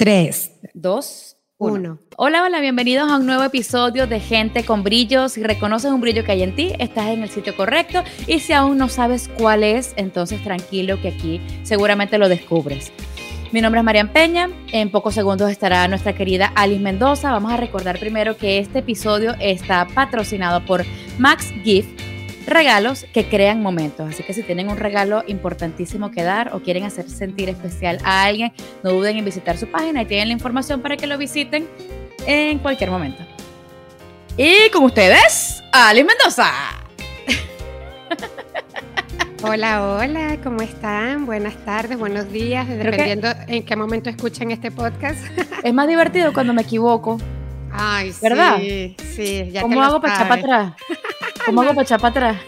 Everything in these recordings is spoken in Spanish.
3, 2, 1. Hola, hola, bienvenidos a un nuevo episodio de Gente con Brillos. Si reconoces un brillo que hay en ti, estás en el sitio correcto. Y si aún no sabes cuál es, entonces tranquilo que aquí seguramente lo descubres. Mi nombre es Marian Peña. En pocos segundos estará nuestra querida Alice Mendoza. Vamos a recordar primero que este episodio está patrocinado por Max Gift regalos que crean momentos. Así que si tienen un regalo importantísimo que dar o quieren hacer sentir especial a alguien, no duden en visitar su página y tienen la información para que lo visiten en cualquier momento. Y con ustedes, Ali Mendoza. Hola, hola, ¿cómo están? Buenas tardes, buenos días, dependiendo en qué momento escuchen este podcast. Es más divertido cuando me equivoco. Ay, ¿verdad? sí, sí. Ya ¿Cómo hago para echar para atrás? ¿Cómo hago para echar para atrás?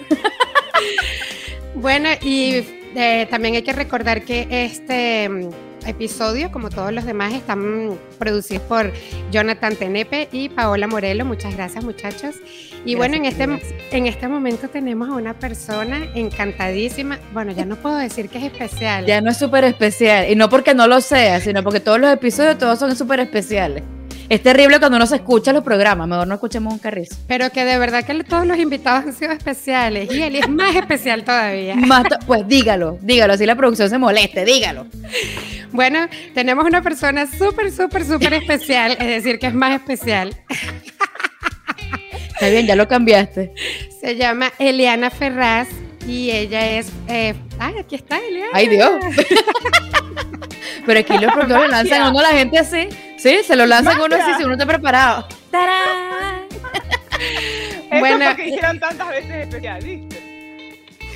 bueno, y eh, también hay que recordar que este mm, episodio, como todos los demás, están producidos por Jonathan Tenepe y Paola Morelo. Muchas gracias, muchachos. Y bueno, en este, en este momento tenemos a una persona encantadísima. Bueno, ya no puedo decir que es especial. Ya no es súper especial. Y no porque no lo sea, sino porque todos los episodios todos son súper especiales. Es terrible cuando no se escucha los programas, mejor no escuchemos un carrizo. Pero que de verdad que todos los invitados han sido especiales y él es más especial todavía. pues dígalo, dígalo, así la producción se moleste, dígalo. Bueno, tenemos una persona súper, súper, súper especial, es decir, que es más especial. Está bien, ya lo cambiaste. Se llama Eliana Ferraz y ella es. Eh, ay, aquí está Eliana. Ay, Dios. Pero aquí los productores lanzan a uno la gente así. Sí, se lo lanzan a uno así si uno está preparado. ¡Tarán! bueno, es que hicieron tantas veces especial,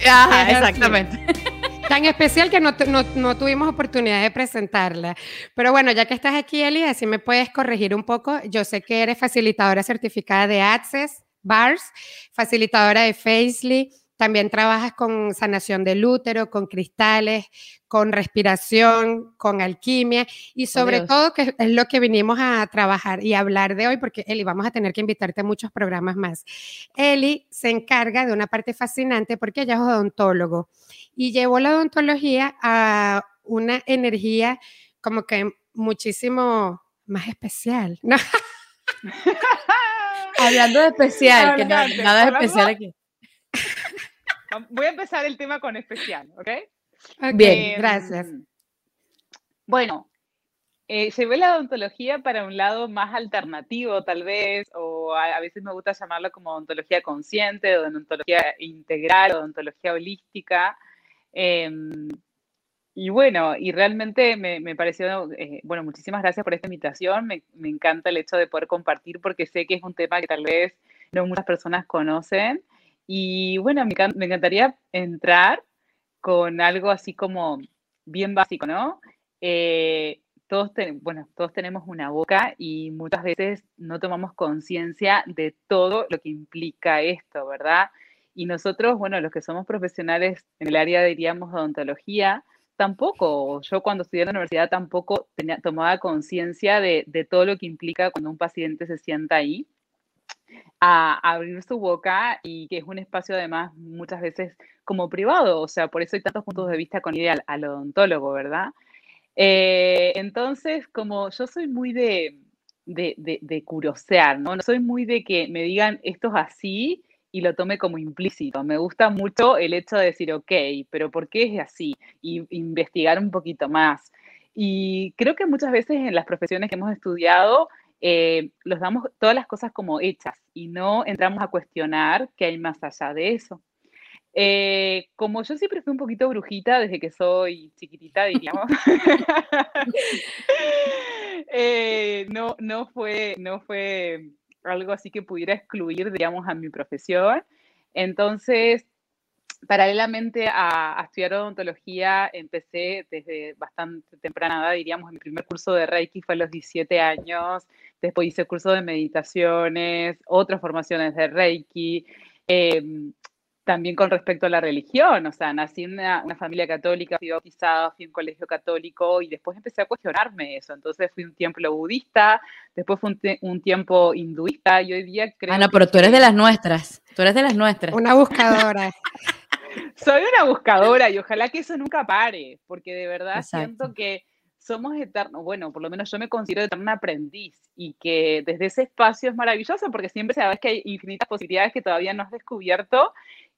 Ajá, exactamente. Tan especial que no, no, no, tuvimos oportunidad de presentarla. Pero bueno, ya que estás aquí, Eli, así me puedes corregir un poco. Yo sé que eres facilitadora certificada de Access, BARS, facilitadora de Facely, también trabajas con sanación del útero, con cristales, con respiración, con alquimia y sobre todo que es lo que vinimos a trabajar y hablar de hoy porque Eli, vamos a tener que invitarte a muchos programas más. Eli se encarga de una parte fascinante porque ella es odontólogo y llevó la odontología a una energía como que muchísimo más especial. Hablando de especial, que nada es especial aquí. Voy a empezar el tema con especial, ¿ok? Bien, em, gracias. Bueno, eh, ve la odontología para un lado más alternativo, tal vez, o a, veces me gusta llamarlo como odontología consciente, odontología integral, odontología holística. Em, y bueno, y realmente me, pareció, eh, bueno, muchísimas gracias por esta invitación. Me, me, encanta el hecho de poder compartir porque sé que es un tema que tal vez no muchas personas conocen. Y bueno, me, encantaría entrar con algo así como bien básico, ¿no? Eh, todos, bueno, todos tenemos una boca y muchas veces no tomamos conciencia de todo lo que implica esto, ¿verdad? Y nosotros, bueno, los que somos profesionales en el área, diríamos, odontología, tampoco, yo cuando estudié en la universidad tampoco tenía, tomaba conciencia de, de, todo lo que implica cuando un paciente se sienta ahí a abrir su boca y que es un espacio además muchas veces como privado, o sea, por eso hay tantos puntos de vista con ideal al odontólogo, ¿verdad? Eh, entonces, como yo soy muy de, de, curiosear. No soy muy de que me digan esto es así y lo tome como implícito. Me gusta mucho el hecho de decir, ok, pero ¿por qué es así? Y investigar un poquito más. Y creo que muchas veces en las profesiones que hemos estudiado eh, los damos todas las cosas como hechas y no entramos a cuestionar qué hay más allá de eso. Eh, como yo siempre fui un poquito brujita desde que soy chiquitita, diríamos, eh, no, no, fue, no fue algo así que pudiera excluir, digamos, a mi profesión. Entonces, paralelamente a, estudiar odontología, empecé desde bastante temprana edad, diríamos, mi primer curso de Reiki fue a los 17 años, después hice curso de meditaciones, otras formaciones de Reiki, em, también con respecto a la religión, o sea, nací en una, familia católica, fui bautizada, fui a un colegio católico y después empecé a cuestionarme eso. Entonces fui un tiempo budista, después fue un, tiempo hinduista y hoy día creo... Ana, pero tú eres de las nuestras, tú eres de las nuestras. Una buscadora. Soy una buscadora y ojalá que eso nunca pare, porque de verdad siento que somos eternos, bueno, por lo menos yo me considero eterna aprendiz y que desde ese espacio es maravilloso porque siempre sabes que hay infinitas posibilidades que todavía no has descubierto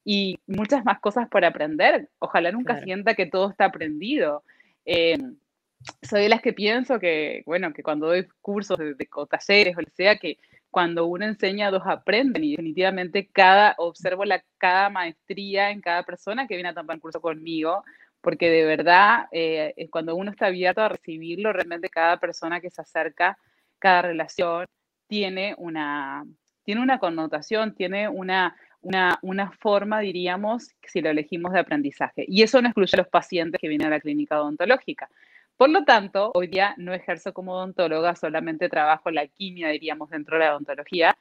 y muchas más cosas por aprender. Ojalá nunca sienta que todo está aprendido. Eh, soy de las que pienso que, bueno, que cuando doy cursos de, de, o talleres o lo sea, que cuando uno enseña, dos aprenden y definitivamente cada, observo la, cada maestría en cada persona que viene a tomar un curso conmigo, porque de verdad, eh, cuando uno está abierto a recibirlo, realmente cada persona que se acerca, cada relación tiene una, tiene una connotación, tiene una, una, una, forma, diríamos, si lo elegimos de aprendizaje. Y eso no excluye a los pacientes que vienen a la clínica odontológica. Por lo tanto, hoy día no ejerzo como odontóloga, solamente trabajo la quimia, diríamos, dentro de la odontología.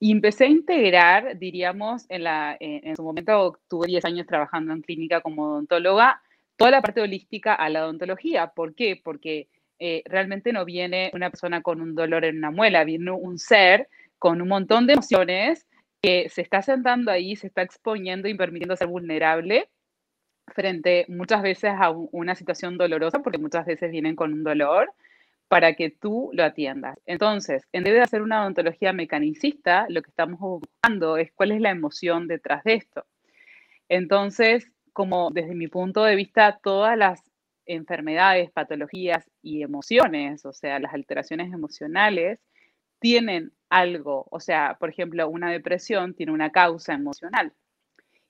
Y empecé a integrar, diríamos, en, la, en, su momento tuve 10 años trabajando en clínica como odontóloga, toda la parte holística a la odontología. ¿Por qué? Porque eh, realmente no viene una persona con un dolor en una muela, viene un ser con un montón de emociones que se está sentando ahí, se está exponiendo y permitiendo ser vulnerable frente muchas veces a una situación dolorosa, porque muchas veces vienen con un dolor, para que tú lo atiendas. Entonces, en vez de hacer una odontología mecanicista, lo que estamos buscando es cuál es la emoción detrás de esto. Entonces, como desde mi punto de vista, todas las enfermedades, patologías y emociones, o sea, las alteraciones emocionales, tienen algo, o sea, por ejemplo, una depresión tiene una causa emocional.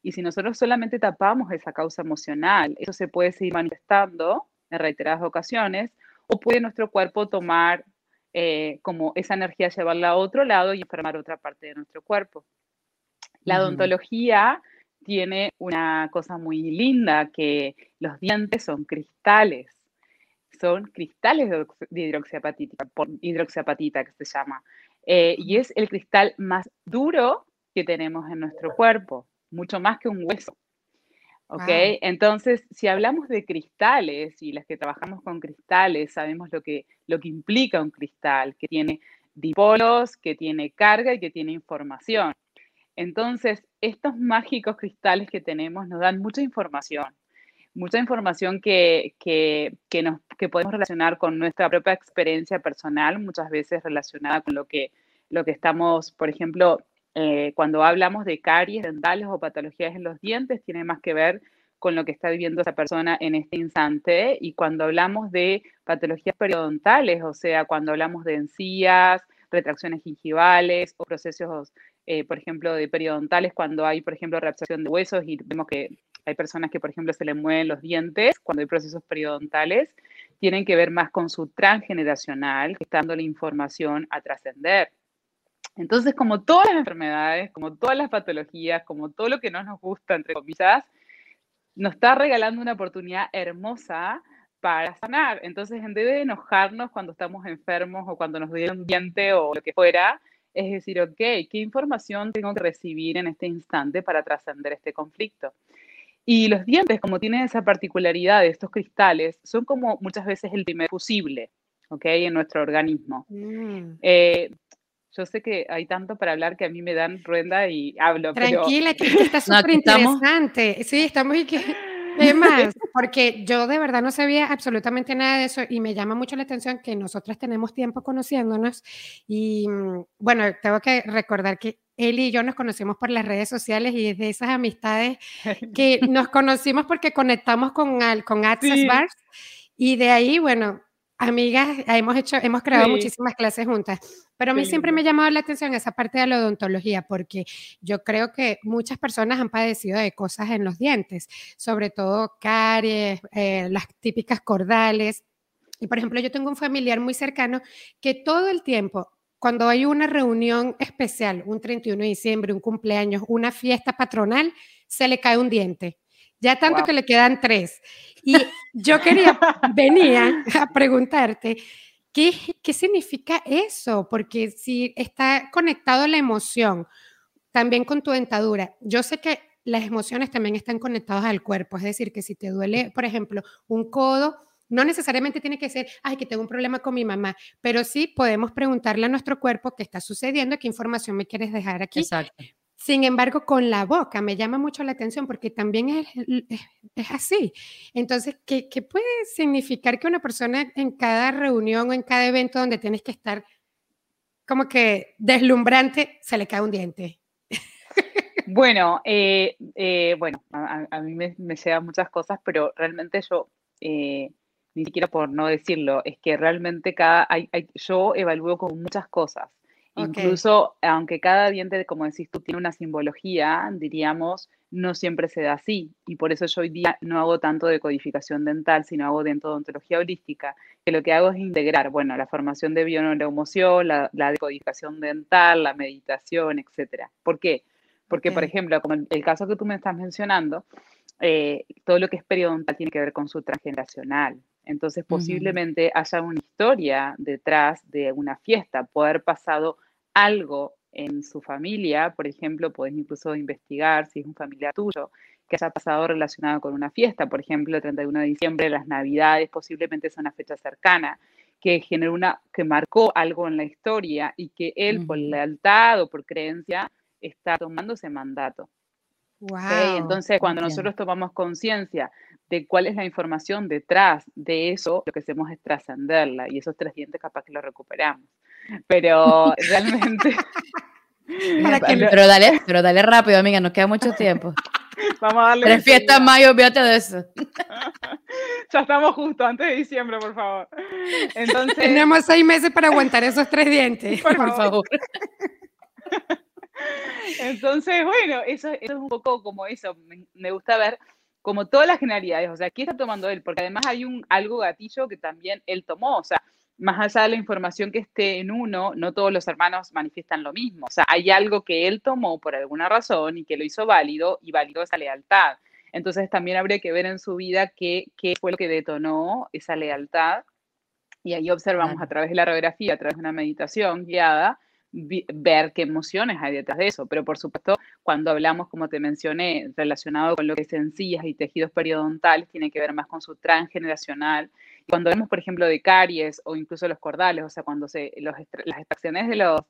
Y si nosotros solamente tapamos esa causa emocional, eso se puede seguir manifestando en reiteradas ocasiones o puede nuestro cuerpo tomar eh, como esa energía, llevarla a otro lado y enfermar otra parte de nuestro cuerpo. La odontología tiene una cosa muy linda, que los dientes son cristales, son cristales de hidroxiapatita, por hidroxiapatita que se llama, eh, y es el cristal más duro que tenemos en nuestro cuerpo mucho más que un hueso. ¿Ok? Entonces, si hablamos de cristales y las que trabajamos con cristales, sabemos lo que, lo que implica un cristal, que tiene dipolos, que tiene carga y que tiene información. Entonces, estos mágicos cristales que tenemos nos dan mucha información, mucha información que, que, que, nos, que podemos relacionar con nuestra propia experiencia personal, muchas veces relacionada con lo que, lo que estamos, por ejemplo, eh, cuando hablamos de caries dentales o patologías en los dientes, tiene más que ver con lo que está viviendo esa persona en este instante. Y cuando hablamos de patologías periodontales, o sea, cuando hablamos de encías, retracciones gingivales o procesos, eh, por ejemplo, de periodontales, cuando hay, por ejemplo, reabsorción de huesos y vemos que hay personas que, por ejemplo, se le mueven los dientes cuando hay procesos periodontales, tienen que ver más con su transgeneracional, que está dando la información a trascender. Entonces, como todas las enfermedades, como todas las patologías, como todo lo que no nos gusta, entre comillas, nos está regalando una oportunidad hermosa para sanar. Entonces, en vez de enojarnos cuando estamos enfermos o cuando nos duele un diente o lo que fuera, es decir, ok, ¿qué información tengo que recibir en este instante para trascender este conflicto? Y los dientes, como tienen esa particularidad de estos cristales, son como muchas veces el primer fusible, ¿ok? En nuestro organismo. Mm. Eh, yo sé que hay tanto para hablar que a mí me dan rueda y hablo. Tranquila, que está súper interesante. Sí, estamos y que... más, porque yo de verdad no sabía absolutamente nada de eso y me llama mucho la atención que nosotras tenemos tiempo conociéndonos y mm, bueno, tengo que recordar que él y yo nos conocimos por las redes sociales y es de esas amistades que nos conocimos porque conectamos con, con Access Bars y de ahí, bueno, amigas, hemos hecho, hemos creado muchísimas clases juntas, pero a mí siempre me ha llamado la atención esa parte de la odontología, porque yo creo que muchas personas han padecido de cosas en los dientes, sobre todo caries, eh, las típicas cordales. Y por ejemplo, yo tengo un familiar muy cercano que todo el tiempo, cuando hay una reunión especial, un 31 de diciembre, un cumpleaños, una fiesta patronal, se le cae un diente. Ya tanto que le quedan tres. Y yo quería, venía a preguntarte, ¿qué, ¿qué significa eso? Porque si está conectado la emoción también con tu dentadura, yo sé que las emociones también están conectadas al cuerpo, es decir, que si te duele, por ejemplo, un codo, no necesariamente tiene que ser, ay, que tengo un problema con mi mamá, pero sí podemos preguntarle a nuestro cuerpo qué está sucediendo, qué información me quieres dejar aquí. Exacto Sin embargo, con la boca me llama mucho la atención porque también es, es, así. Entonces, ¿qué, ¿qué, puede significar que una persona en cada reunión o en cada evento donde tienes que estar como que deslumbrante, se le cae un diente? Bueno, eh, eh, bueno, a, mí me, me llegan muchas cosas, pero realmente yo, eh, ni siquiera por no decirlo, es que realmente cada, yo evalúo con muchas cosas. Incluso, aunque cada diente, como decís tú, tiene una simbología, diríamos, no siempre se da así. Y por eso yo hoy día no hago tanto de codificación dental, sino hago de odontología holística, que lo que hago es integrar, bueno, la formación de bioneuromoción, la, la decodificación dental, la meditación, etcétera. ¿Por qué? Porque, por ejemplo, como el caso que tú me estás mencionando, eh, todo lo que es periodontal tiene que ver con su transgeneracional. Entonces, posiblemente haya una historia detrás de una fiesta, puede haber pasado algo en su familia, por ejemplo, puedes incluso investigar si es un familiar tuyo que haya pasado relacionado con una fiesta, por ejemplo, el 31 de diciembre, las Navidades, posiblemente es una fecha cercana, que generó una, que marcó algo en la historia y que él, por lealtad o por creencia, está tomando ese mandato. Entonces, cuando nosotros tomamos conciencia de cuál es la información detrás de eso, lo que hacemos es trascenderla y esos tres dientes capaz que lo recuperamos. Pero realmente... pero, dale, pero dale rápido, amiga, nos queda mucho tiempo. Vamos a darle. Tres fiestas mayo, olvídate de eso. ya estamos justo antes de diciembre, por favor. Entonces. Tenemos seis meses para aguantar esos tres dientes. Por, favor. Entonces, bueno, eso, es un poco como eso. Me, gusta ver como todas las generalidades. O sea, ¿qué está tomando él? Porque además hay un algo gatillo que también él tomó. O sea, más allá de la información que esté en uno, no todos los hermanos manifiestan lo mismo. O sea, hay algo que él tomó por alguna razón y que lo hizo válido y validó esa lealtad. Entonces también habría que ver en su vida qué, qué fue lo que detonó esa lealtad. Y ahí observamos a través de la radiografía, a través de una meditación guiada, ver qué emociones hay detrás de eso. Pero por supuesto, cuando hablamos, como te mencioné, relacionado con lo que es encías y tejidos periodontales, tiene que ver más con su transgeneracional. Cuando hablamos, por ejemplo, de caries o incluso los cordales, o sea, cuando se, las extracciones de los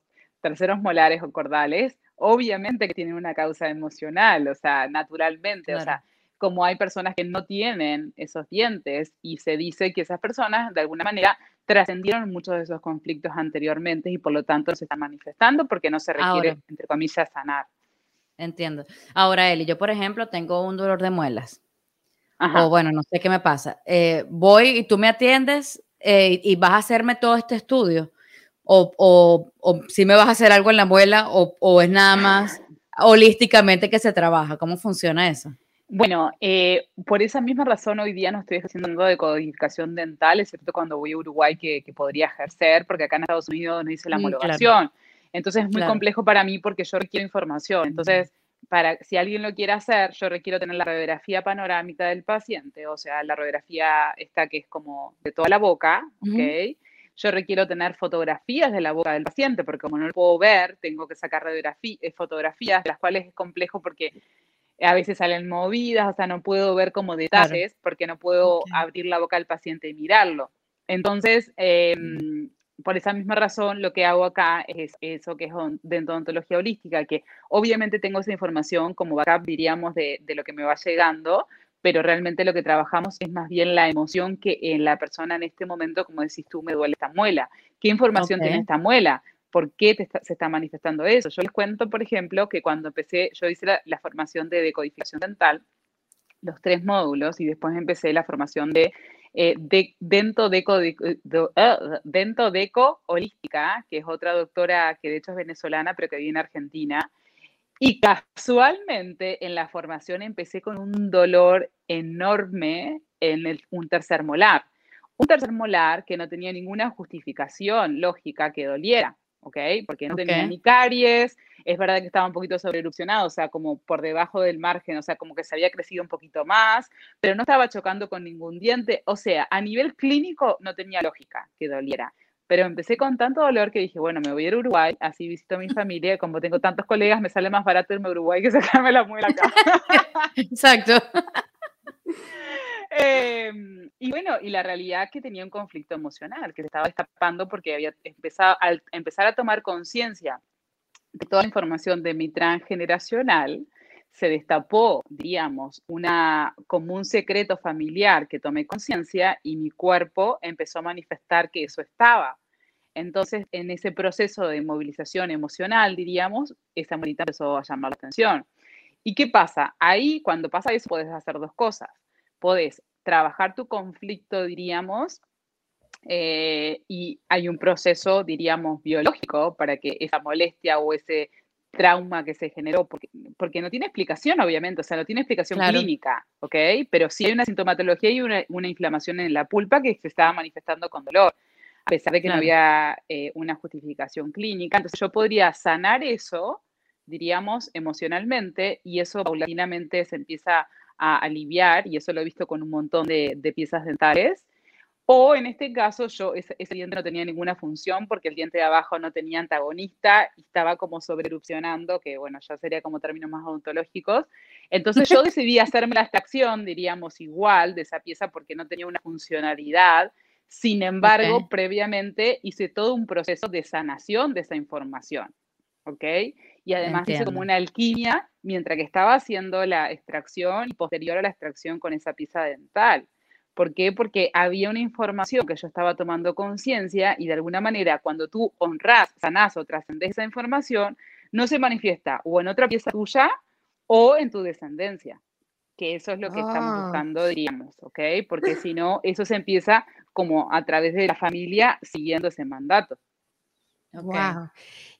terceros molares o cordales, obviamente que tienen una causa emocional, o sea, naturalmente, o sea, como hay personas que no tienen esos dientes y se dice que esas personas de alguna manera trascendieron muchos de esos conflictos anteriormente y por lo tanto se están manifestando porque no se requiere, entre comillas, sanar. Entiendo. Ahora, Eli, yo por ejemplo tengo un dolor de muelas. O bueno, no sé qué me pasa. Eh, voy y tú me atiendes eh, y vas a hacerme todo este estudio. O, o, o, si me vas a hacer algo en la muela o, o es nada más holísticamente que se trabaja. ¿Cómo funciona eso? Bueno, eh, por esa misma razón hoy día no estoy haciendo de codificación dental, excepto cuando voy a Uruguay que, podría ejercer, porque acá en Estados Unidos no hice la mm, homologación. Entonces es muy complejo para mí porque yo requiero información. Entonces, para si alguien lo quiere hacer, yo requiero tener la radiografía panorámica del paciente, o sea, la radiografía esta que es como de toda la boca, ¿ok? Yo requiero tener fotografías de la boca del paciente, porque como no lo puedo ver, tengo que sacar eh, fotografías, las cuales es complejo porque a veces salen movidas, o sea, no puedo ver como detalles porque no puedo abrir la boca del paciente y mirarlo. Entonces, em, por esa misma razón, lo que hago acá es eso que es de odontología holística, que obviamente tengo esa información como backup, diríamos, de, de, lo que me va llegando, pero realmente lo que trabajamos es más bien la emoción que en la persona en este momento, como decís tú, me duele esta muela. ¿Qué información tiene esta muela? ¿Por qué se está manifestando eso? Yo les cuento, por ejemplo, que cuando empecé, yo hice la, formación de decodificación dental, los tres módulos, y después empecé la formación de, eh, de deco, ah, dento deco holística, que es otra doctora que de hecho es venezolana, pero que vive en Argentina. Y casualmente en la formación empecé con un dolor enorme en el, un tercer molar. Un tercer molar que no tenía ninguna justificación lógica que doliera. ¿Ok? Porque no tenía ni caries, es verdad que estaba un poquito sobreerupcionado, o sea, como por debajo del margen, o sea, como que se había crecido un poquito más, pero no estaba chocando con ningún diente, o sea, a nivel clínico no tenía lógica que doliera. Pero empecé con tanto dolor que dije, bueno, me voy a ir a Uruguay, así visito a mi familia, como tengo tantos colegas, me sale más barato irme a Uruguay que sacarme la muela acá. Exacto. Em, y bueno, y la realidad que tenía un conflicto emocional que se estaba destapando porque había empezado, al empezar a tomar conciencia toda la información de mi transgeneracional se destapó, diríamos, una, como un secreto familiar que tomé conciencia y mi cuerpo empezó a manifestar que eso estaba. Entonces, en ese proceso de movilización emocional, diríamos, esa monita empezó a llamar la atención. ¿Y qué pasa? Ahí, cuando pasa eso, puedes hacer dos cosas. Puedes trabajar tu conflicto, diríamos, eh, y hay un proceso, diríamos, biológico para que esa molestia o ese trauma que se generó, porque, porque no tiene explicación, obviamente, o sea, no tiene explicación clínica, ¿ok? Pero sí hay una sintomatología y una, una, inflamación en la pulpa que se estaba manifestando con dolor, a pesar de que no había eh, una justificación clínica. Entonces yo podría sanar eso, diríamos, emocionalmente, y eso paulatinamente se empieza a aliviar, y eso lo he visto con un montón de, de piezas dentales, o en este caso, yo ese, diente no tenía ninguna función porque el diente de abajo no tenía antagonista y estaba como sobreerupcionando, que bueno, ya sería como términos más odontológicos. Entonces yo decidí hacerme la extracción, diríamos, igual de esa pieza porque no tenía una funcionalidad. Sin embargo, previamente hice todo un proceso de sanación de esa información. ¿Ok? Y además hice como una alquimia mientras que estaba haciendo la extracción y posterior a la extracción con esa pieza dental. ¿Por qué? Porque había una información que yo estaba tomando conciencia y de alguna manera cuando tú honras, sanás o trascendes esa información, no se manifiesta o en otra pieza tuya o en tu descendencia, que eso es lo que estamos ah. buscando, diríamos, ¿ok? Porque si no, eso se empieza como a través de la familia siguiendo ese mandato. Wow,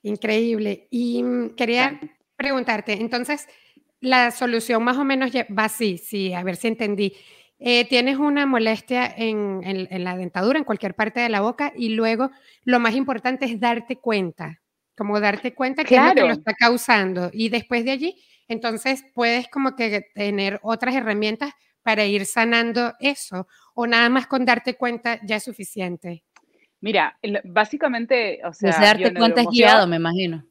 increíble. Y mm, quería preguntarte, entonces, la solución más o menos va así, sí, a ver si entendí. Eh, tienes una molestia en, la dentadura, en cualquier parte de la boca, y luego lo más importante es darte cuenta, como darte cuenta que es lo que lo está causando. Y después de allí, entonces puedes como que tener otras herramientas para ir sanando eso, o nada más con darte cuenta ya es suficiente. Mira, básicamente, o sea, ese darte cuenta es guiado, me imagino.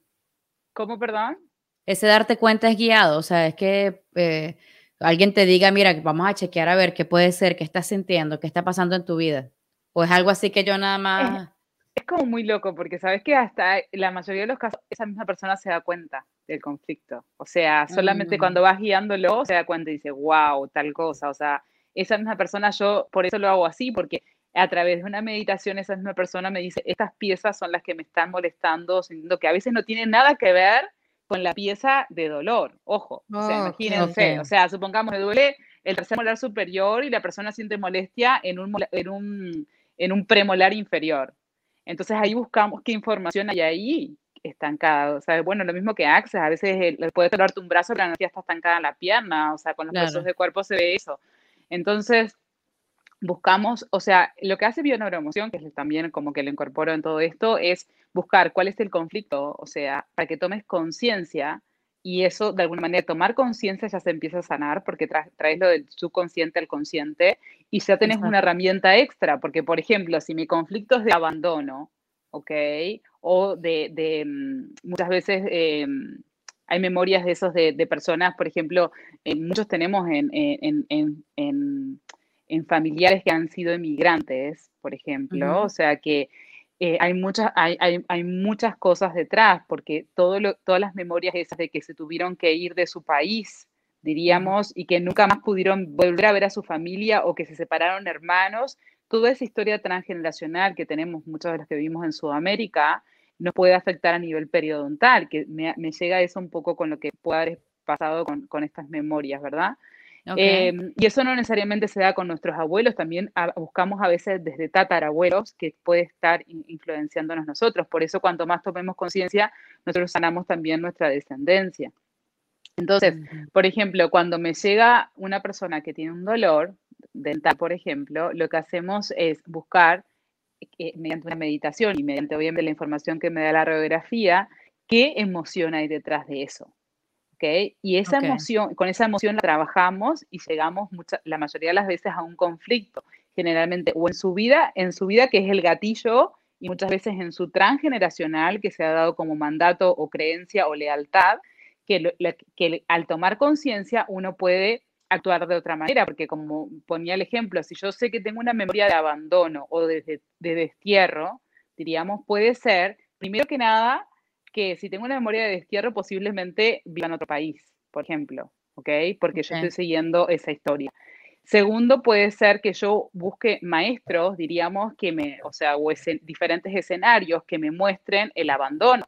¿Cómo, perdón? Ese darte cuenta es guiado, o sea, es que eh, alguien te diga, mira, vamos a chequear a ver qué puede ser, qué estás sintiendo, qué está pasando en tu vida. O es algo así que yo nada más... Es, como muy loco, porque sabes que hasta la mayoría de los casos esa misma persona se da cuenta del conflicto. O sea, solamente mm. cuando vas guiándolo se da cuenta y dice, wow, tal cosa. O sea, esa misma persona, yo por eso lo hago así, porque a través de una meditación esa misma persona me dice, estas piezas son las que me están molestando, sintiendo que a veces no tienen nada que ver con la pieza de dolor. Ojo, o sea, imagínense, o sea, supongamos que duele el tercer molar superior y la persona siente molestia en un, en un, en un premolar inferior. Entonces ahí buscamos qué información hay ahí estancada. O sea, bueno, lo mismo que Access, a veces le puedes dolerte un brazo, pero la energía está estancada en la pierna, o sea, con los claro. de cuerpo se ve eso. Entonces, buscamos, o sea, lo que hace bioneuroemoción, que es también como que lo incorporo en todo esto, es buscar cuál es el conflicto, o sea, para que tomes conciencia y eso de alguna manera tomar conciencia ya se empieza a sanar porque traes lo del subconsciente al consciente y ya tenés una herramienta extra, porque por ejemplo, si mi conflicto es de abandono, ¿ok? O de, mm, muchas veces... Em, hay memorias de esos de, personas, por ejemplo, eh, muchos tenemos en, en familiares que han sido emigrantes, por ejemplo, o sea que eh, hay, muchas, hay, hay, muchas cosas detrás, porque todo todas las memorias esas de que se tuvieron que ir de su país, diríamos, y que nunca más pudieron volver a ver a su familia o que se separaron hermanos, toda esa historia transgeneracional que tenemos muchos de los que vivimos en Sudamérica, nos puede afectar a nivel periodontal, que me, me llega eso un poco con lo que puede haber pasado con, con estas memorias, ¿verdad? Em, y eso no necesariamente se da con nuestros abuelos, también buscamos a veces desde tatarabuelos que puede estar influenciándonos nosotros. Por eso cuanto más tomemos conciencia, nosotros sanamos también nuestra descendencia. Entonces, por ejemplo, cuando me llega una persona que tiene un dolor dental, por ejemplo, lo que hacemos es buscar eh, mediante una meditación y mediante obviamente la información que me da la radiografía, qué emoción hay detrás de eso. Y esa emoción, con esa emoción la trabajamos y llegamos la mayoría de las veces a un conflicto, generalmente o en su vida, en su vida que es el gatillo y muchas veces en su transgeneracional que se ha dado como mandato o creencia o lealtad, que, que al tomar conciencia uno puede actuar de otra manera, porque como ponía el ejemplo, si yo sé que tengo una memoria de abandono o de, de destierro, diríamos, puede ser, primero que nada, que si tengo una memoria de destierro, posiblemente viva en otro país, por ejemplo, ¿ok? Porque yo estoy siguiendo esa historia. Segundo, puede ser que yo busque maestros, diríamos, que me, o sea, o diferentes escenarios que me muestren el abandono.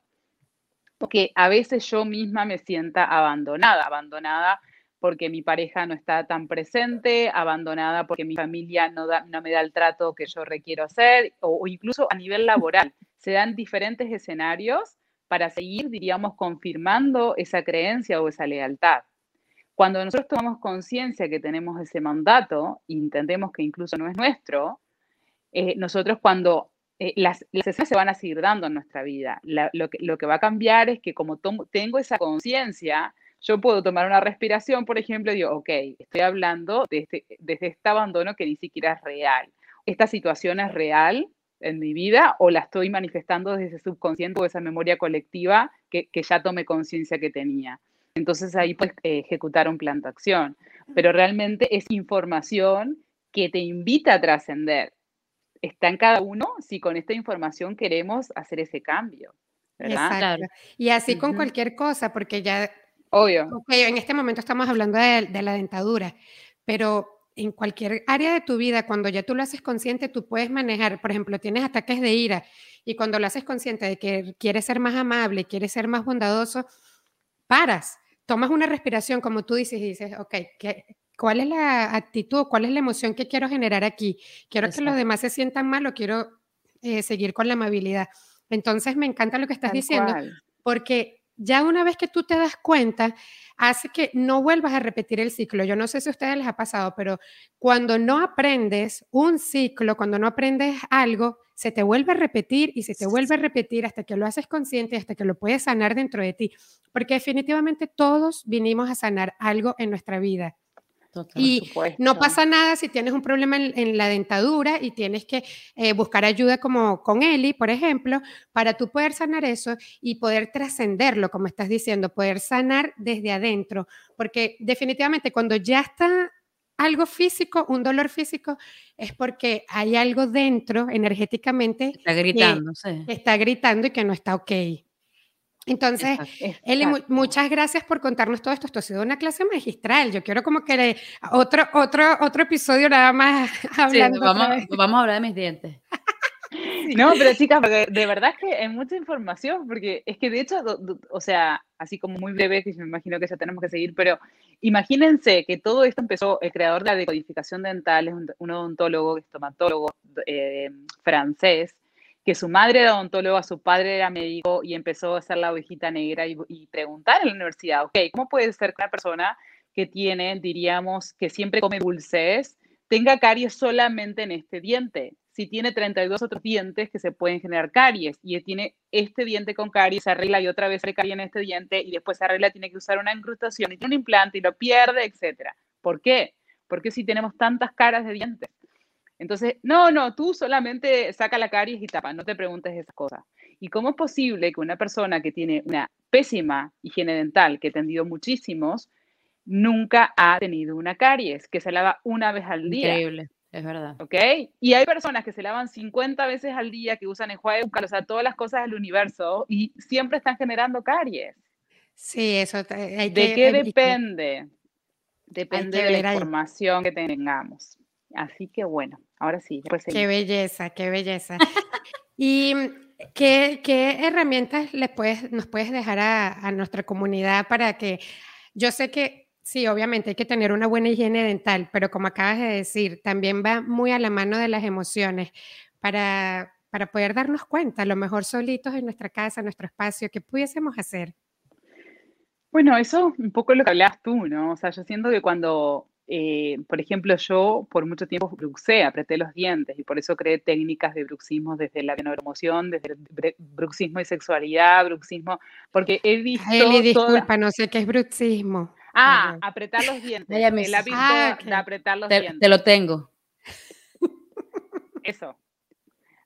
Porque a veces yo misma me sienta abandonada, abandonada porque mi pareja no está tan presente, abandonada porque mi familia no, no me da el trato que yo requiero hacer, o, incluso a nivel laboral. Se dan diferentes escenarios para seguir, diríamos, confirmando esa creencia o esa lealtad. Cuando nosotros tomamos conciencia que tenemos ese mandato y entendemos que incluso no es nuestro, eh, nosotros cuando eh, las, las se van a seguir dando en nuestra vida, lo, que, va a cambiar es que como tengo esa conciencia, yo puedo tomar una respiración, por ejemplo, y digo, ok, estoy hablando de este, desde este abandono que ni siquiera es real. ¿Esta situación es real en mi vida o la estoy manifestando desde ese subconsciente o esa memoria colectiva que, ya tomé conciencia que tenía? Entonces ahí puedes ejecutar un plan de acción. Pero realmente es información que te invita a trascender. Está en cada uno si con esta información queremos hacer ese cambio. ¿verdad? Y así con cualquier cosa, porque ya Obvio. en este momento estamos hablando de, la dentadura, pero en cualquier área de tu vida, cuando ya tú lo haces consciente, tú puedes manejar, por ejemplo, tienes ataques de ira y cuando lo haces consciente de que quieres ser más amable, quieres ser más bondadoso, paras, tomas una respiración, como tú dices, y dices, ok, ¿cuál es la actitud, cuál es la emoción que quiero generar aquí? ¿Quiero que los demás se sientan mal o quiero eh, seguir con la amabilidad? Entonces, me encanta lo que estás diciendo, porque ya una vez que tú te das cuenta, hace que no vuelvas a repetir el ciclo. Yo no sé si a ustedes les ha pasado, pero cuando no aprendes un ciclo, cuando no aprendes algo, se te vuelve a repetir y se te vuelve a repetir hasta que lo haces consciente, hasta que lo puedes sanar dentro de ti. Porque definitivamente todos vinimos a sanar algo en nuestra vida y no pasa nada si tienes un problema en, la dentadura y tienes que eh, buscar ayuda como con Eli, por ejemplo, para tú poder sanar eso y poder trascenderlo, como estás diciendo, poder sanar desde adentro, porque definitivamente cuando ya está algo físico, un dolor físico, es porque hay algo dentro energéticamente está gritando, que está gritando y que no está ok. Entonces, Eli, muchas gracias por contarnos todo esto. Esto ha sido una clase magistral. Yo quiero como que otro, otro, otro episodio nada más hablando. vamos, vamos a hablar de mis dientes. No, pero chicas, de verdad que hay mucha información, porque es que de hecho, o sea, así como muy breve, que me imagino que ya tenemos que seguir, pero imagínense que todo esto empezó, el creador de la decodificación dental es un, odontólogo, estomatólogo eh, francés, que su madre era odontóloga, su padre era médico y empezó a hacer la ovejita negra y, preguntar en la universidad, ok, ¿cómo puede ser que una persona que tiene, diríamos, que siempre come dulces, tenga caries solamente en este diente? Si tiene 32 otros dientes que se pueden generar caries y tiene este diente con caries, se arregla y otra vez se caries en este diente y después se arregla, tiene que usar una incrustación y tiene un implante y lo pierde, etc. ¿Por qué? Porque si tenemos tantas caras de dientes. Entonces, no, no, tú solamente saca la caries y tapa, no te preguntes esas cosas. ¿Y cómo es posible que una persona que tiene una pésima higiene dental, que he tenido muchísimos, nunca ha tenido una caries, que se lava una vez al día? Increíble, es verdad. ¿Ok? Y hay personas que se lavan 50 veces al día, que usan enjuague bucal, o sea, todas las cosas del universo, y siempre están generando caries. Sí, eso. Hay ¿De qué depende? Depende de la información que tengamos. Así que bueno, ahora sí. qué belleza, qué belleza. ¿Y qué, qué herramientas les puedes, nos puedes dejar a, nuestra comunidad para que, yo sé que sí, obviamente hay que tener una buena higiene dental, pero como acabas de decir, también va muy a la mano de las emociones para, para poder darnos cuenta, a lo mejor solitos en nuestra casa, en nuestro espacio, ¿qué pudiésemos hacer? Bueno, eso un poco lo que hablabas tú, ¿no? O sea, yo siento que cuando eh, por ejemplo, yo por mucho tiempo bruxé, apreté los dientes y por eso creé técnicas de bruxismo desde la neuroemoción, desde el bruxismo y sexualidad, bruxismo, porque he visto... Eli, disculpa, no sé qué es bruxismo. Ah, apretar los dientes. el hábito ah, de apretar los dientes. Te lo tengo. Eso.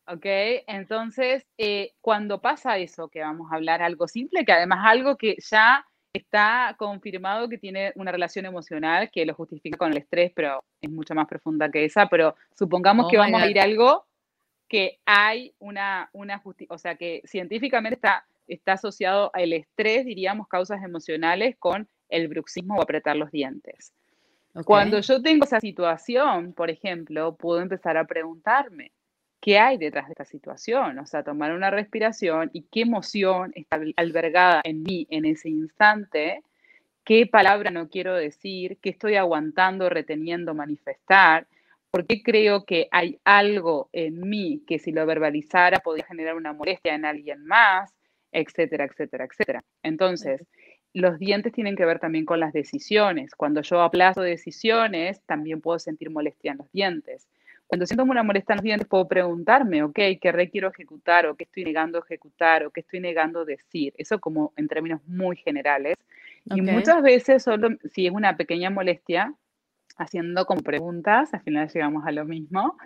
¿ok? Entonces, eh, cuando pasa eso, que vamos a hablar algo simple, que además algo que ya Está confirmado que tiene una relación emocional que lo justifica con el estrés, pero es mucho más profunda que esa. Pero supongamos que oh vamos a ir a algo que hay una, una o sea, que científicamente está está asociado al estrés, diríamos, causas emocionales con el bruxismo o apretar los dientes. Cuando yo tengo esa situación, por ejemplo, puedo empezar a preguntarme, ¿qué hay detrás de esta situación? O sea, tomar una respiración y qué emoción está albergada en mí en ese instante, qué palabra no quiero decir, qué estoy aguantando, reteniendo, manifestar, por qué creo que hay algo en mí que si lo verbalizara podría generar una molestia en alguien más, etcétera, etcétera, etcétera. Entonces, los dientes tienen que ver también con las decisiones. Cuando yo aplazo decisiones, también puedo sentir molestia en los dientes. Cuando siento una molestia en los dientes, puedo preguntarme, ok, ¿qué requiero ejecutar o qué estoy negando ejecutar o qué estoy negando decir? Eso como en términos muy generales. Y muchas veces, solo si es una pequeña molestia, haciendo como preguntas, al final llegamos a lo mismo,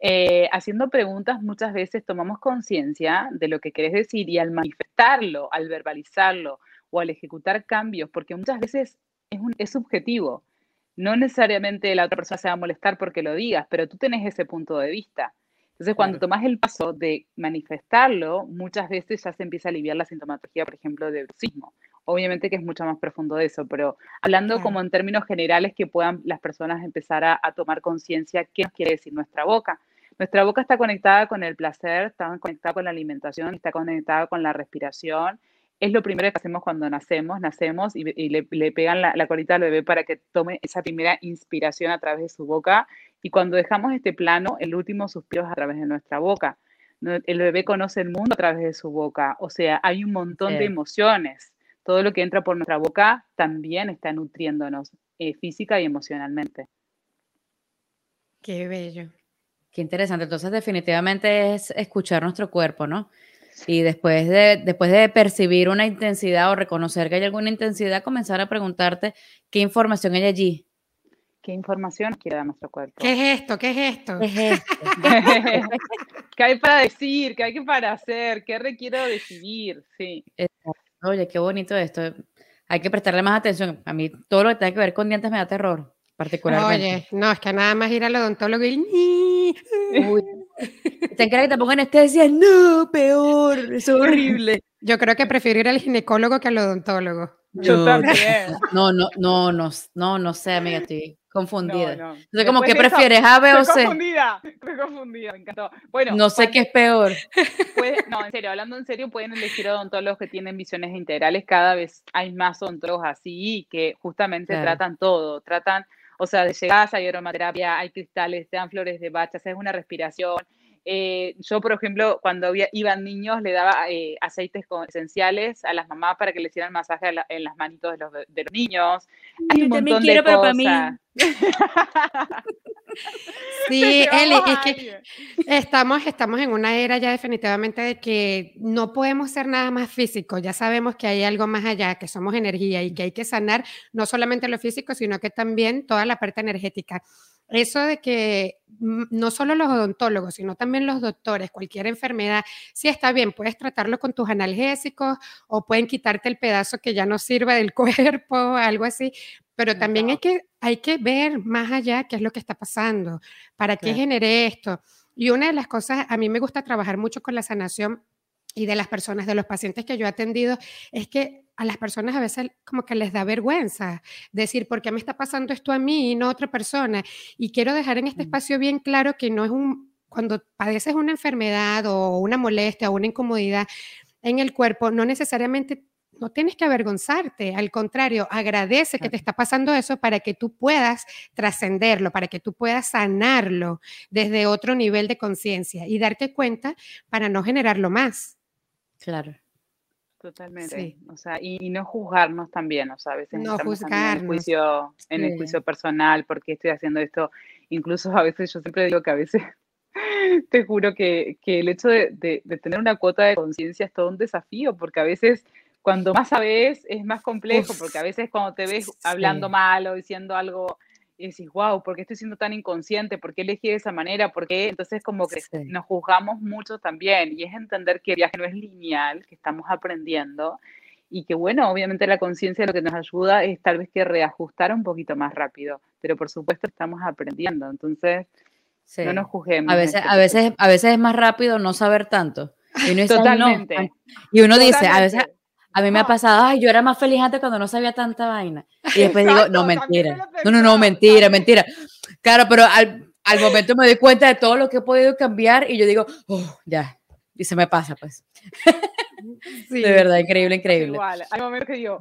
eh, haciendo preguntas muchas veces tomamos conciencia de lo que querés decir y al manifestarlo, al verbalizarlo, o al ejecutar cambios, porque muchas veces es, un, es subjetivo. No necesariamente la otra persona se va a molestar porque lo digas, pero tú tenés ese punto de vista. Entonces, cuando tomas el paso de manifestarlo, muchas veces ya se empieza a aliviar la sintomatología, por ejemplo, de bruxismo. Obviamente que es mucho más profundo de eso, pero hablando como en términos generales que puedan las personas empezar a, a tomar conciencia qué nos quiere decir nuestra boca. Nuestra boca está conectada con el placer, está conectada con la alimentación, está conectada con la respiración es lo primero que hacemos cuando nacemos, nacemos y, le, pegan la, la, colita al bebé para que tome esa primera inspiración a través de su boca. Y cuando dejamos este plano, el último suspiro es a través de nuestra boca. El bebé conoce el mundo a través de su boca. O sea, hay un montón de emociones. Todo lo que entra por nuestra boca también está nutriéndonos eh, física y emocionalmente. Qué bello. Qué interesante. Entonces, definitivamente es escuchar nuestro cuerpo, ¿no? Y después de, después de percibir una intensidad o reconocer que hay alguna intensidad, comenzar a preguntarte qué información hay allí. ¿Qué información quiere dar nuestro cuerpo? ¿Qué es esto? ¿Qué es esto? ¿Qué, es esto? ¿Qué hay para decir? ¿Qué hay para hacer? ¿Qué requiero decidir? Sí. Oye, qué bonito esto. Hay que prestarle más atención. A mí todo lo que tenga que ver con dientes me da terror, particularmente. Oye, no, es que nada más ir al odontólogo y... Uy, ¿Te crees que te pongan anestesia? No, peor, es horrible. Yo creo que prefiero ir al ginecólogo que al odontólogo. Yo también. No, no, no, no, no, no sé, amiga, estoy confundida. No, Entonces, como, ¿qué prefieres, A, B o C? Estoy confundida, estoy confundida, me encantó. Bueno, no sé qué es peor. no, en serio, hablando en serio, pueden elegir odontólogos que tienen visiones integrales. Cada vez hay más odontólogos así que justamente tratan todo, tratan o sea, de llegadas hay aromaterapia, hay cristales, te dan flores de bacha, es una respiración. Eh, yo, por ejemplo, cuando iban niños, le daba eh, aceites esenciales a las mamás para que le hicieran masaje en las manitos de los, de los niños. Hay un montón de cosas. mí. Sí, Eli, es que estamos, estamos en una era ya definitivamente de que no podemos ser nada más físico, ya sabemos que hay algo más allá, que somos energía y que hay que sanar no solamente lo físico, sino que también toda la parte energética. Eso de que no solo los odontólogos, sino también los doctores, cualquier enfermedad, sí está bien, puedes tratarlo con tus analgésicos o pueden quitarte el pedazo que ya no sirve del cuerpo, algo así, pero también hay que, hay que ver más allá qué es lo que está pasando, para qué genere esto. Y una de las cosas, a mí me gusta trabajar mucho con la sanación y de las personas, de los pacientes que yo he atendido, es que a las personas a veces como que les da vergüenza decir, ¿por qué me está pasando esto a mí y no a otra persona? Y quiero dejar en este mm. espacio bien claro que no es un, cuando padeces una enfermedad o una molestia o una incomodidad en el cuerpo, no necesariamente no tienes que avergonzarte, al contrario, agradece que te está pasando eso para que tú puedas trascenderlo, para que tú puedas sanarlo desde otro nivel de conciencia y darte cuenta para no generarlo más. Claro. Totalmente. O sea, y, no juzgarnos también, o sea, a veces no juzgarnos. En el juicio, en el juicio personal, porque estoy haciendo esto. Incluso a veces yo siempre digo que a veces te juro que, el hecho de, de tener una cuota de conciencia es todo un desafío, porque a veces cuando más sabes es más complejo, porque a veces cuando te ves hablando mal o diciendo algo, y decís, wow, ¿por qué estoy siendo tan inconsciente? ¿Por qué elegí de esa manera? ¿Por qué? Entonces como que nos juzgamos mucho también y es entender que el viaje no es lineal, que estamos aprendiendo y que bueno, obviamente la conciencia lo que nos ayuda es tal vez que reajustar un poquito más rápido, pero por supuesto estamos aprendiendo, entonces no nos juzguemos. A veces, a veces, a veces es más rápido no saber tanto Y uno dice, Totalmente. Y uno dice, a veces, a mí me ha pasado, ay, yo era más feliz antes cuando no sabía tanta vaina. Y después digo, no, mentira. No, no, no, mentira, mentira. Claro, pero al, al, momento me doy cuenta de todo lo que he podido cambiar y yo digo, oh, ya. Y se me pasa, pues. Sí. De verdad, increíble, increíble. Igual, hay momentos que digo,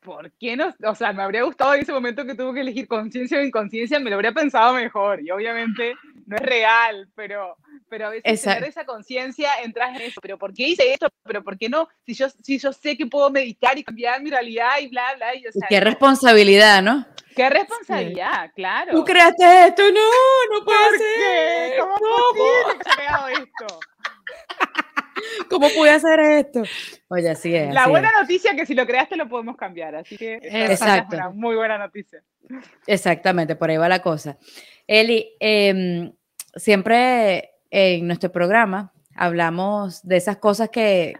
¿por qué no? O sea, me habría gustado en ese momento que tuve que elegir conciencia o inconsciencia, me lo habría pensado mejor. Y obviamente no es real, pero pero a veces tener esa conciencia entras en eso, pero ¿por qué hice esto? ¿Pero por qué no? Si yo, si yo sé que puedo meditar y cambiar mi realidad y bla, bla. Y, qué responsabilidad, ¿no? Qué responsabilidad, claro. Tú creaste esto, no, no puede ser. ¿Cómo no, que creado esto? ¿Cómo pude hacer esto? Oye, así es. La buena noticia es que si lo creaste lo podemos cambiar, así que Exacto. es una muy buena noticia. Exactamente, por ahí va la cosa. Eli, eh, siempre en nuestro programa hablamos de esas cosas que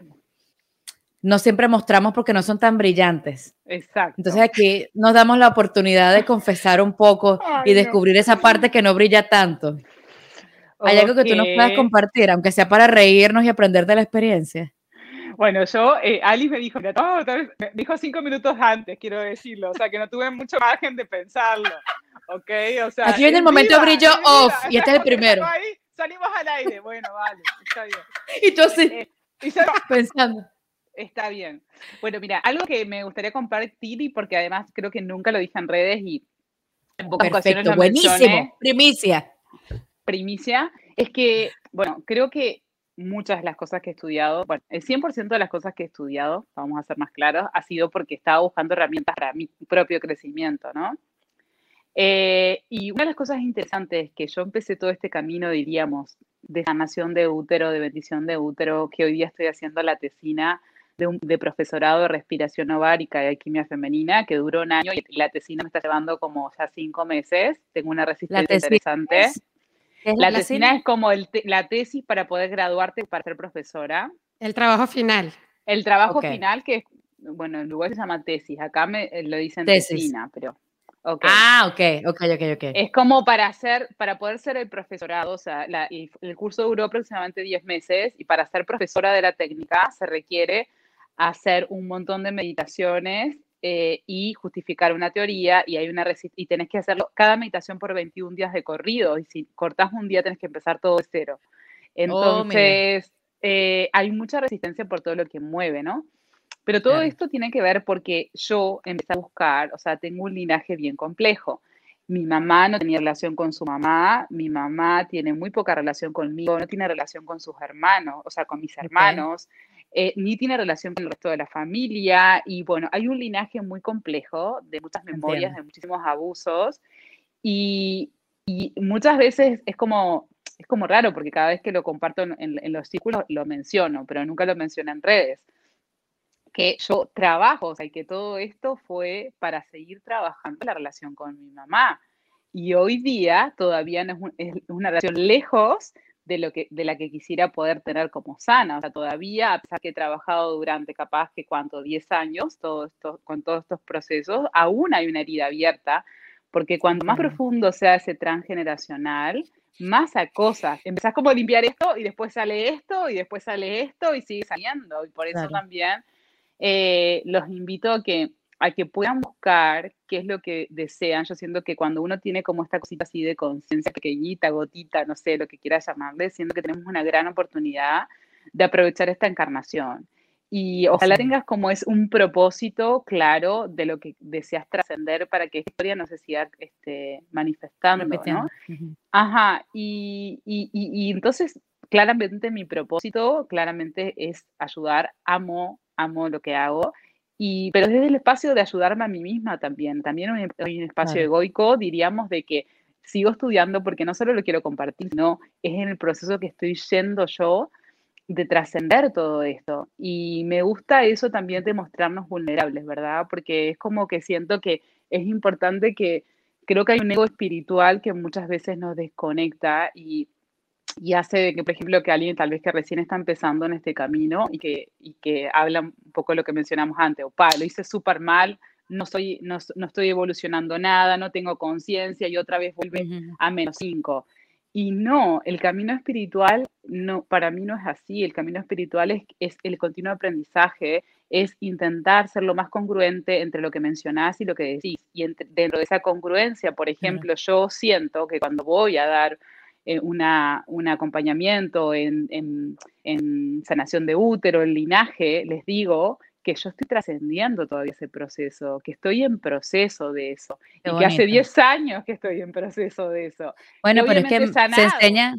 no siempre mostramos porque no son tan brillantes. Exacto. Entonces aquí nos damos la oportunidad de confesar un poco y descubrir esa parte que no brilla tanto. ¿Hay algo que tú nos puedas compartir, aunque sea para reírnos y aprender de la experiencia? Bueno, yo, eh, Alice me dijo, me dijo cinco minutos antes, quiero decirlo, o sea, que no tuve mucho margen de pensarlo, ¿ok? O sea, Aquí viene el momento brillo off, y este es el primero salimos al aire. Bueno, vale, está bien. Y tú así, eh, pensando. Está bien. Bueno, mira, algo que me gustaría compartir y porque además creo que nunca lo dije en redes y en pocas ocasiones lo buenísimo, primicia. Primicia, es que, bueno, creo que muchas de las cosas que he estudiado, bueno, el 100% de las cosas que he estudiado, vamos a ser más claros, ha sido porque estaba buscando herramientas para mi propio crecimiento, ¿no? Eh, y una de las cosas interesantes que yo empecé todo este camino, diríamos, de sanación de útero, de bendición de útero, que hoy día estoy haciendo la tesina de, profesorado de respiración ovárica y alquimia femenina, que duró un año y la tesina me está llevando como ya cinco meses. Tengo una resistencia interesante. la, tesina es como la tesis para poder graduarte para ser profesora. El trabajo final. El trabajo final, que bueno, en lugar se llama tesis, acá me eh, lo dicen tesina, pero Ah, ok, ok, ok, ok. Es como para hacer, para poder ser el profesorado, o sea, el, curso duró aproximadamente 10 meses y para ser profesora de la técnica se requiere hacer un montón de meditaciones eh, y justificar una teoría y hay una y tenés que hacerlo cada meditación por 21 días de corrido y si cortas un día tenés que empezar todo de cero. Oh, Entonces, eh, hay mucha resistencia por todo lo que mueve, ¿no? Pero todo esto tiene que ver porque yo empecé a buscar, o sea, tengo un linaje bien complejo. Mi mamá no tenía relación con su mamá, mi mamá tiene muy poca relación conmigo, no tiene relación con sus hermanos, o sea, con mis hermanos, eh, ni tiene relación con el resto de la familia. Y bueno, hay un linaje muy complejo de muchas memorias, de muchísimos abusos. Y, muchas veces es como, es como raro porque cada vez que lo comparto en, en los círculos lo menciono, pero nunca lo menciono en redes que yo trabajo, o sea, que todo esto fue para seguir trabajando la relación con mi mamá. Y hoy día todavía no es, una relación lejos de, lo que, de la que quisiera poder tener como sana. O sea, todavía, a pesar que he trabajado durante capaz que cuánto, 10 años todo esto, con todos estos procesos, aún hay una herida abierta, porque cuanto más profundo sea ese transgeneracional, más a cosas. Empezás como a limpiar esto y después sale esto y después sale esto y sigue saliendo. Y por eso también eh, los invito a que, a que puedan buscar qué es lo que desean. Yo siento que cuando uno tiene como esta cosita así de conciencia pequeñita, gotita, no sé, lo que quiera llamarle, siento que tenemos una gran oportunidad de aprovechar esta encarnación. Y ojalá tengas como es un propósito claro de lo que deseas trascender para que esta historia no se siga este, manifestando, ¿no? Ajá, y, y, y, entonces claramente mi propósito claramente es ayudar, amo amo lo que hago, y, pero desde el espacio de ayudarme a mí misma también, también hay un espacio egoico, diríamos, de que sigo estudiando porque no solo lo quiero compartir, sino es en el proceso que estoy yendo yo de trascender todo esto. Y me gusta eso también de mostrarnos vulnerables, ¿verdad? Porque es como que siento que es importante que creo que hay un ego espiritual que muchas veces nos desconecta y y hace que, por ejemplo, que alguien tal vez que recién está empezando en este camino y que, y que habla un poco de lo que mencionamos antes, o pa, lo hice súper mal, no, soy, no, no, estoy evolucionando nada, no tengo conciencia y otra vez vuelve a menos cinco. Y no, el camino espiritual no, para mí no es así. El camino espiritual es, es el continuo aprendizaje, es intentar ser lo más congruente entre lo que mencionás y lo que decís. Y dentro de esa congruencia, por ejemplo, yo siento que cuando voy a dar eh, una, un acompañamiento en, en, en, sanación de útero, en linaje, les digo que yo estoy trascendiendo todavía ese proceso, que estoy en proceso de eso, y que hace 10 años que estoy en proceso de eso. Bueno, pero es que se enseña,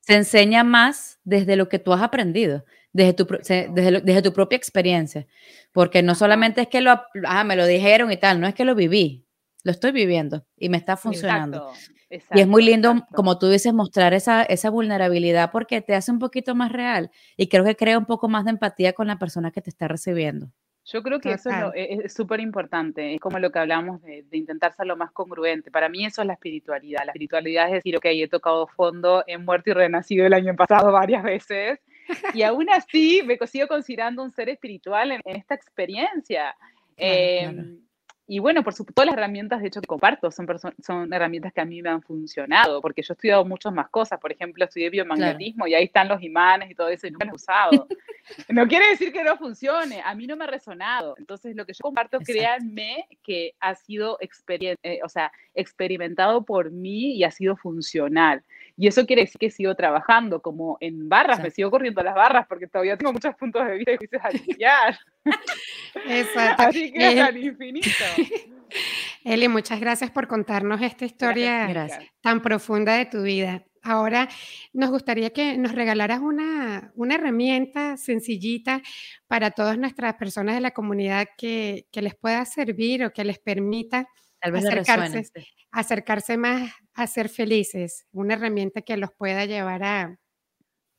se enseña más desde lo que tú has aprendido, desde tu, desde, desde tu propia experiencia, porque no solamente es que lo, ah, me lo dijeron y tal, no es que lo viví, lo estoy viviendo y me está funcionando. y es muy lindo, como tú dices, mostrar esa, esa vulnerabilidad porque te hace un poquito más real y creo que crea un poco más de empatía con la persona que te está recibiendo. Yo creo que eso es súper importante, es como lo que hablamos de, de, intentar ser lo más congruente. Para mí eso es la espiritualidad. La espiritualidad es decir, ok, he tocado fondo, he muerto y renacido el año pasado varias veces, y aún así me sigo considerando un ser espiritual en, esta experiencia. Em, y bueno, por supuesto, todas las herramientas, de hecho, que comparto son, son herramientas que a mí me han funcionado, porque yo he estudiado muchas más cosas. Por ejemplo, estudié biomagnetismo y ahí están los imanes y todo eso, y no me he usado. no quiere decir que no funcione, a mí no me ha resonado. Entonces, lo que yo comparto, créanme que ha sido eh, o sea, experimentado por mí y ha sido funcional. Y eso quiere decir que sigo trabajando, como en barras, me sigo corriendo las barras, porque todavía tengo muchos puntos de vista y juicios a limpiar. Exacto. Así que es al infinito. Eli, muchas gracias por contarnos esta historia tan profunda de tu vida. Ahora nos gustaría que nos regalaras una, una herramienta sencillita para todas nuestras personas de la comunidad que, que les pueda servir o que les permita acercarse, acercarse más a ser felices, una herramienta que los pueda llevar a,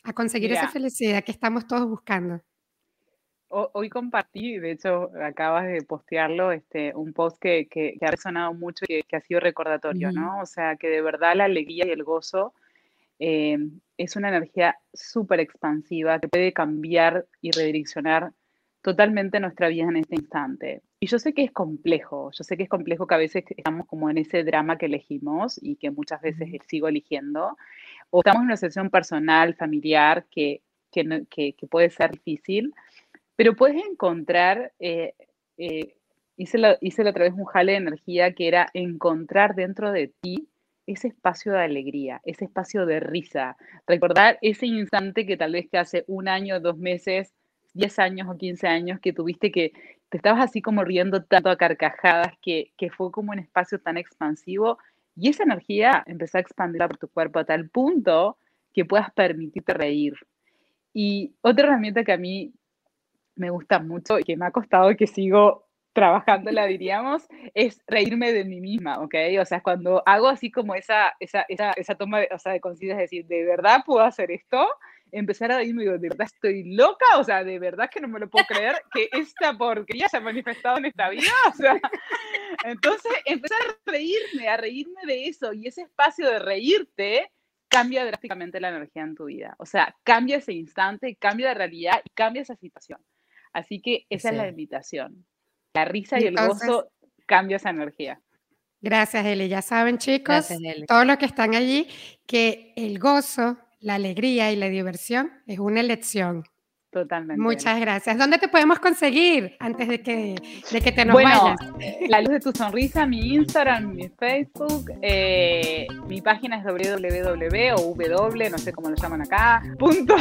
a conseguir esa felicidad que estamos todos buscando. Hoy compartí, de hecho, acabas de postearlo, este, un post que, que, ha resonado mucho y que, ha sido recordatorio, ¿no? O sea, que de verdad la alegría y el gozo eh, es una energía súper expansiva que puede cambiar y redireccionar totalmente nuestra vida en este instante. Y yo sé que es complejo, yo sé que es complejo que a veces estamos como en ese drama que elegimos y que muchas veces sigo eligiendo, o estamos en una situación personal, familiar, que, que, que puede ser difícil, pero puedes encontrar, eh, eh, hice, la, hice la otra vez un jale de energía que era encontrar dentro de ti ese espacio de alegría, ese espacio de risa, recordar ese instante que tal vez que hace un año, dos meses, diez años o quince años que tuviste que te estabas así como riendo tanto a carcajadas que, fue como un espacio tan expansivo y esa energía empezó a expandir por tu cuerpo a tal punto que puedas permitirte reír. Y otra herramienta que a mí me gusta mucho y que me ha costado que sigo trabajándola, diríamos, es reírme de mí misma, ¿ok? O sea, cuando hago así como esa, esa, esa, esa toma de, o sea, de conciencia, es decir, ¿de verdad puedo hacer esto? Empezar a reírme y digo, ¿de verdad estoy loca? O sea, ¿de verdad que no me lo puedo creer que esta porquería se ha manifestado en esta vida? O sea, entonces empezar a reírme, a reírme de eso y ese espacio de reírte cambia drásticamente la energía en tu vida. O sea, cambia ese instante, cambia de realidad y cambia esa situación. Así que esa es la invitación. La risa y el gozo cambia esa energía. Gracias, Eli. Ya saben, chicos, todos los que están allí, que el gozo, la alegría y la diversión es una elección. Totalmente. Muchas gracias. ¿Dónde te podemos conseguir antes de que, de que te nos bueno, La luz de tu sonrisa, mi Instagram, mi Facebook, eh, mi página es www o w, no sé cómo lo llaman acá, punto.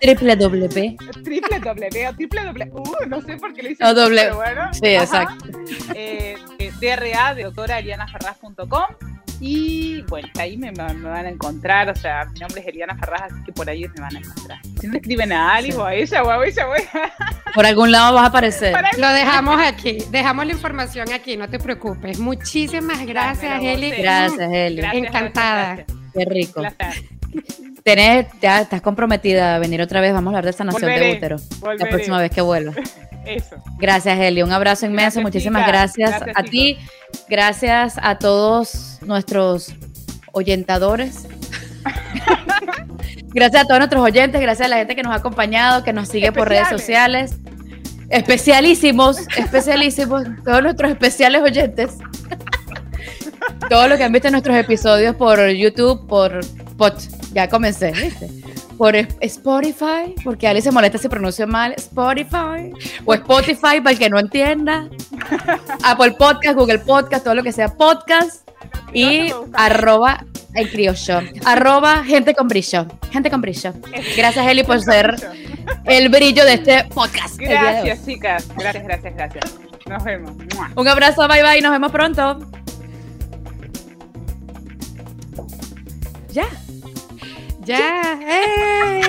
Triple W. Triple W o triple W, uh, no sé por qué le hice. No, doble. Pero bueno. Sí, exacto. Eh, DRA de doctora y bueno, ahí me, van a encontrar, o sea, mi nombre es Eliana Ferraz, así que por ahí me van a encontrar. Si no escriben a Ali o a ella o a ella, o Por algún lado vas a aparecer. Lo dejamos aquí, dejamos la información aquí, no te preocupes. Muchísimas gracias, Eli. Gracias, Eli. Encantada. Qué rico. Tenés, ya estás comprometida a venir otra vez, vamos a hablar de sanación de útero. La próxima vez que vuelva. Eso. Gracias, Eli. Un abrazo inmenso. Muchísimas gracias, a ti. Gracias a todos nuestros oyentadores. gracias a todos nuestros oyentes, gracias a la gente que nos ha acompañado, que nos sigue por redes sociales. Especialísimos, especialísimos, todos nuestros especiales oyentes. Todo lo que han visto nuestros episodios por YouTube, por Pot, ya comencé, ¿viste? Por Spotify, porque alguien se molesta si pronuncio mal, Spotify, o Spotify para el que no entienda, Apple Podcast, Google Podcast, todo lo que sea podcast, y arroba el Crio Show, arroba gente con brillo, gente con brillo. Gracias Eli por ser el brillo de este podcast. Gracias chicas, gracias, gracias, gracias. Nos vemos. Un abrazo, bye bye, nos vemos pronto. Ya. Ya. ¡Eh!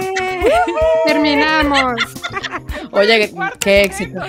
Terminamos. Oye, qué, qué éxito.